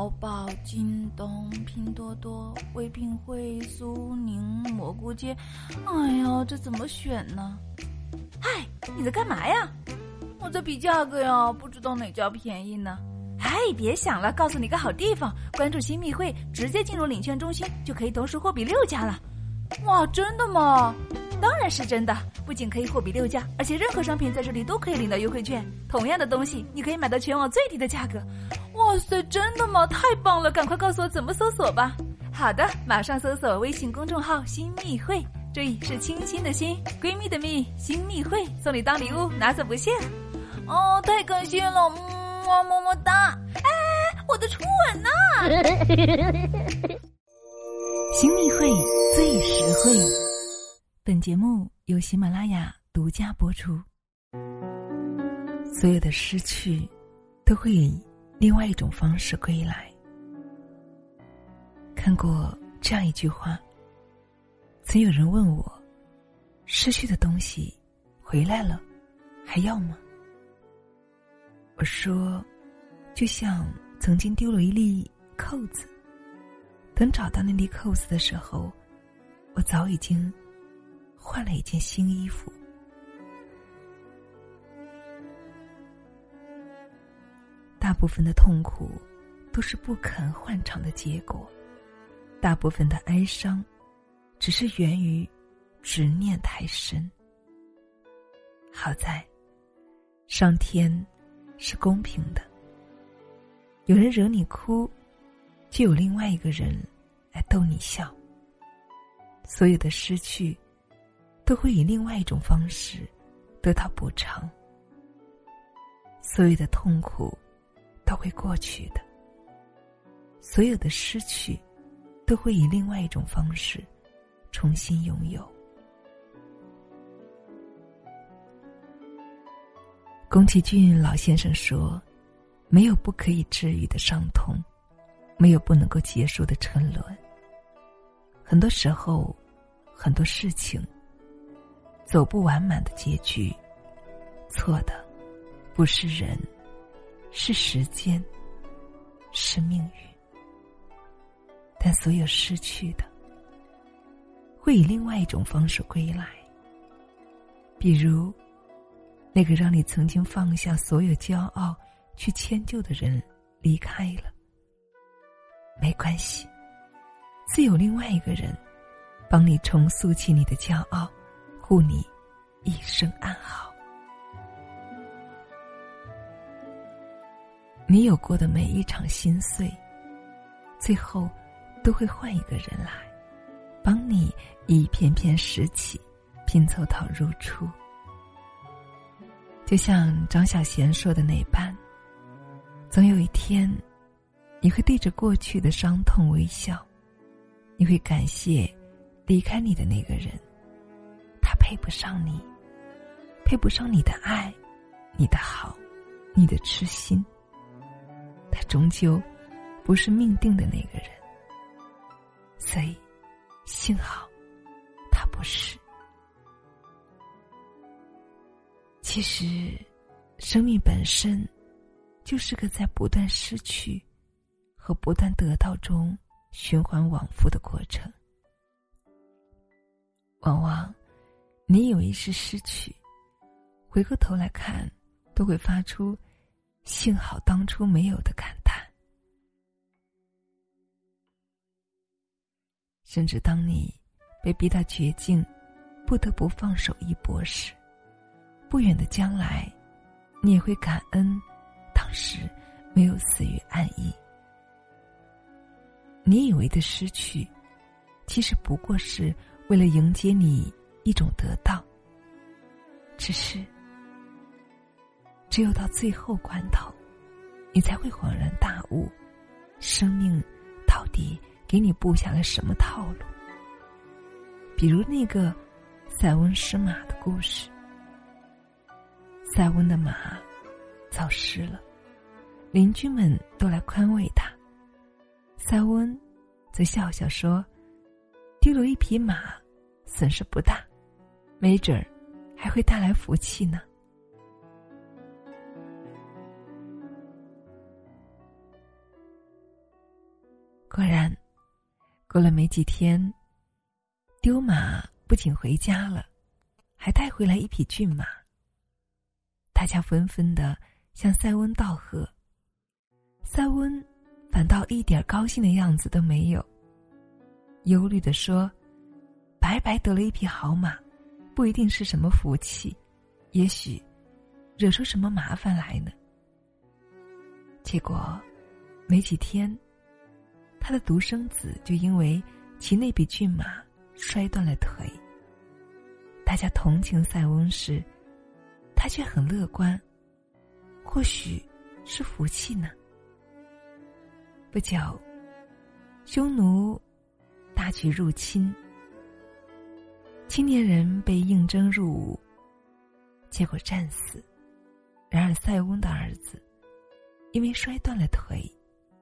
淘宝、京东、拼多多、唯品会、苏宁、蘑菇街。哎呀，这怎么选呢？嗨，你在干嘛呀？我在比价格呀，不知道哪家便宜呢。哎，别想了，告诉你个好地方，关注新密会，直接进入领券中心，就可以同时货比六家了。哇，真的吗？当然是真的，不仅可以货比六家，而且任何商品在这里都可以领到优惠券。同样的东西，你可以买到全网最低的价格。哇塞，真的吗？太棒了！赶快告诉我怎么搜索吧。好的，马上搜索微信公众号“新密会”，注意是清新的“新”，闺蜜的“蜜”，新密会送你当礼物，拿走不谢。哦，太感谢了，么么么哒！哎，我的初吻呢？新密会最实惠。本节目由喜马拉雅独家播出。所有的失去，都会以另外一种方式归来。看过这样一句话：曾有人问我，失去的东西回来了，还要吗？我说，就像曾经丢了一粒扣子，等找到那粒扣子的时候，我早已经。换了一件新衣服。大部分的痛苦都是不肯换场的结果，大部分的哀伤只是源于执念太深。好在，上天是公平的，有人惹你哭，就有另外一个人来逗你笑。所有的失去。都会以另外一种方式得到补偿。所有的痛苦都会过去的，所有的失去都会以另外一种方式重新拥有。宫崎骏老先生说：“没有不可以治愈的伤痛，没有不能够结束的沉沦。很多时候，很多事情。”走不完满的结局，错的不是人，是时间，是命运。但所有失去的，会以另外一种方式归来。比如，那个让你曾经放下所有骄傲去迁就的人离开了，没关系，自有另外一个人，帮你重塑起你的骄傲。护你一生安好。你有过的每一场心碎，最后都会换一个人来，帮你一片片拾起，拼凑到如初。就像张小娴说的那般，总有一天，你会对着过去的伤痛微笑，你会感谢离开你的那个人。他配不上你，配不上你的爱，你的好，你的痴心。终究不是命定的那个人，所以幸好他不是。其实，生命本身就是个在不断失去和不断得到中循环往复的过程，往往。你以为是失去，回过头来看，都会发出“幸好当初没有”的感叹。甚至当你被逼到绝境，不得不放手一搏时，不远的将来，你也会感恩当时没有死于安逸。你以为的失去，其实不过是为了迎接你。一种得到，只是只有到最后关头，你才会恍然大悟，生命到底给你布下了什么套路。比如那个塞翁失马的故事，塞翁的马走失了，邻居们都来宽慰他，塞翁则笑笑说：“丢了一匹马，损失不大。”没准儿，还会带来福气呢。果然，过了没几天，丢马不仅回家了，还带回来一匹骏马。大家纷纷的向塞翁道贺，塞翁反倒一点高兴的样子都没有，忧虑的说：“白白得了一匹好马，不一定是什么福气，也许惹出什么麻烦来呢。”结果，没几天。他的独生子就因为骑那匹骏马摔断了腿。大家同情塞翁时，他却很乐观。或许是福气呢。不久，匈奴大举入侵，青年人被应征入伍，结果战死。然而塞翁的儿子因为摔断了腿，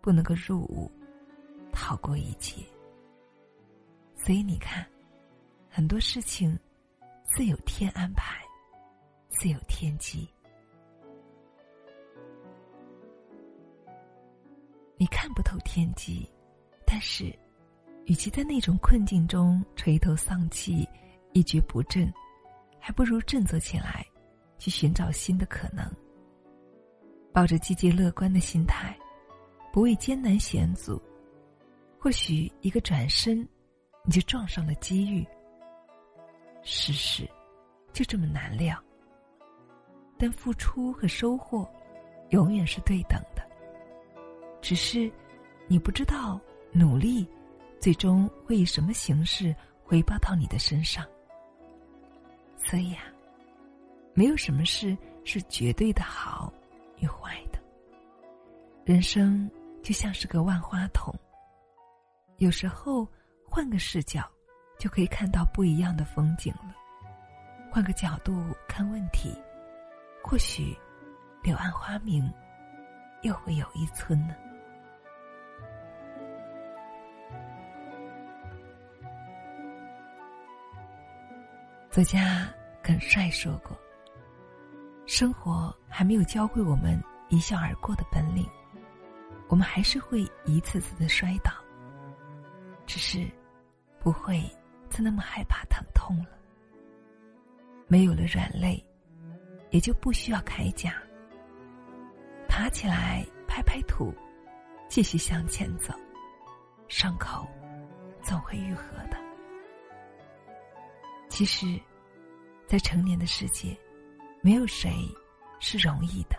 不能够入伍。逃过一劫，所以你看，很多事情自有天安排，自有天机。你看不透天机，但是，与其在那种困境中垂头丧气、一蹶不振，还不如振作起来，去寻找新的可能。抱着积极乐观的心态，不畏艰难险阻。或许一个转身，你就撞上了机遇。世事就这么难料，但付出和收获永远是对等的。只是你不知道努力最终会以什么形式回报到你的身上。所以啊，没有什么事是绝对的好与坏的。人生就像是个万花筒。有时候，换个视角，就可以看到不一样的风景了。换个角度看问题，或许柳暗花明，又会有一村呢。作家耿帅说过：“生活还没有教会我们一笑而过的本领，我们还是会一次次的摔倒。”只是，不会再那么害怕疼痛了。没有了软肋，也就不需要铠甲。爬起来，拍拍土，继续向前走，伤口总会愈合的。其实，在成年的世界，没有谁是容易的。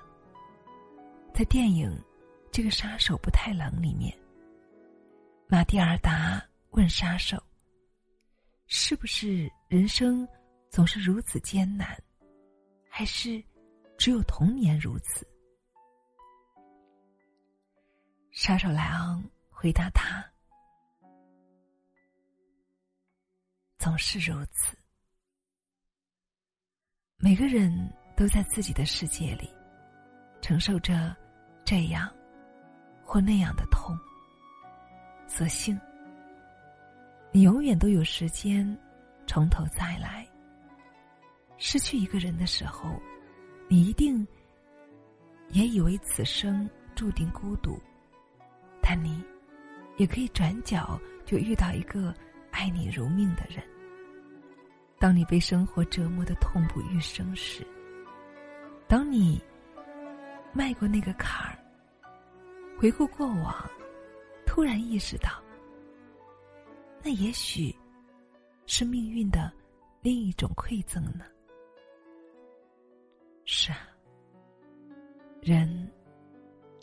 在电影《这个杀手不太冷》里面。马蒂尔达问杀手：“是不是人生总是如此艰难，还是只有童年如此？”杀手莱昂回答他：“总是如此。每个人都在自己的世界里，承受着这样或那样的痛。”所幸，你永远都有时间从头再来。失去一个人的时候，你一定也以为此生注定孤独，但你也可以转角就遇到一个爱你如命的人。当你被生活折磨的痛不欲生时，当你迈过那个坎儿，回顾过往。突然意识到，那也许是命运的另一种馈赠呢。是啊，人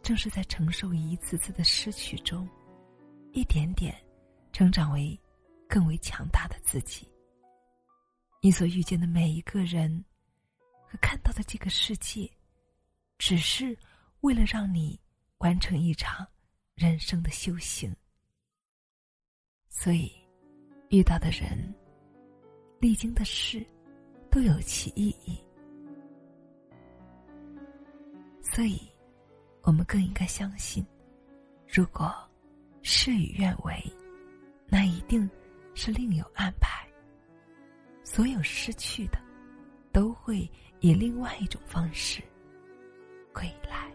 正是在承受一次次的失去中，一点点成长为更为强大的自己。你所遇见的每一个人和看到的这个世界，只是为了让你完成一场。人生的修行，所以遇到的人、历经的事，都有其意义。所以，我们更应该相信，如果事与愿违，那一定是另有安排。所有失去的，都会以另外一种方式归来。